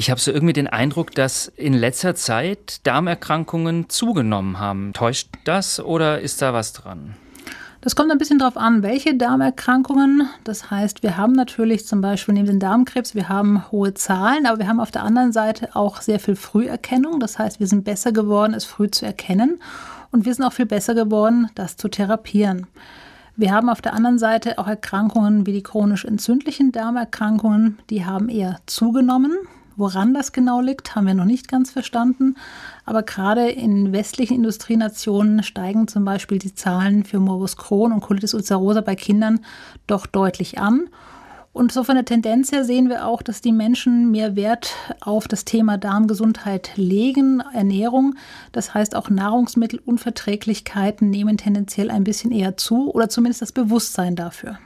Ich habe so irgendwie den Eindruck, dass in letzter Zeit Darmerkrankungen zugenommen haben. Täuscht das oder ist da was dran? Das kommt ein bisschen darauf an, welche Darmerkrankungen. Das heißt, wir haben natürlich zum Beispiel neben den Darmkrebs, wir haben hohe Zahlen, aber wir haben auf der anderen Seite auch sehr viel Früherkennung. Das heißt, wir sind besser geworden, es früh zu erkennen. Und wir sind auch viel besser geworden, das zu therapieren. Wir haben auf der anderen Seite auch Erkrankungen wie die chronisch entzündlichen Darmerkrankungen, die haben eher zugenommen. Woran das genau liegt, haben wir noch nicht ganz verstanden. Aber gerade in westlichen Industrienationen steigen zum Beispiel die Zahlen für Morbus Crohn und Colitis ulcerosa bei Kindern doch deutlich an. Und so von der Tendenz her sehen wir auch, dass die Menschen mehr Wert auf das Thema Darmgesundheit legen, Ernährung. Das heißt, auch Nahrungsmittelunverträglichkeiten nehmen tendenziell ein bisschen eher zu oder zumindest das Bewusstsein dafür.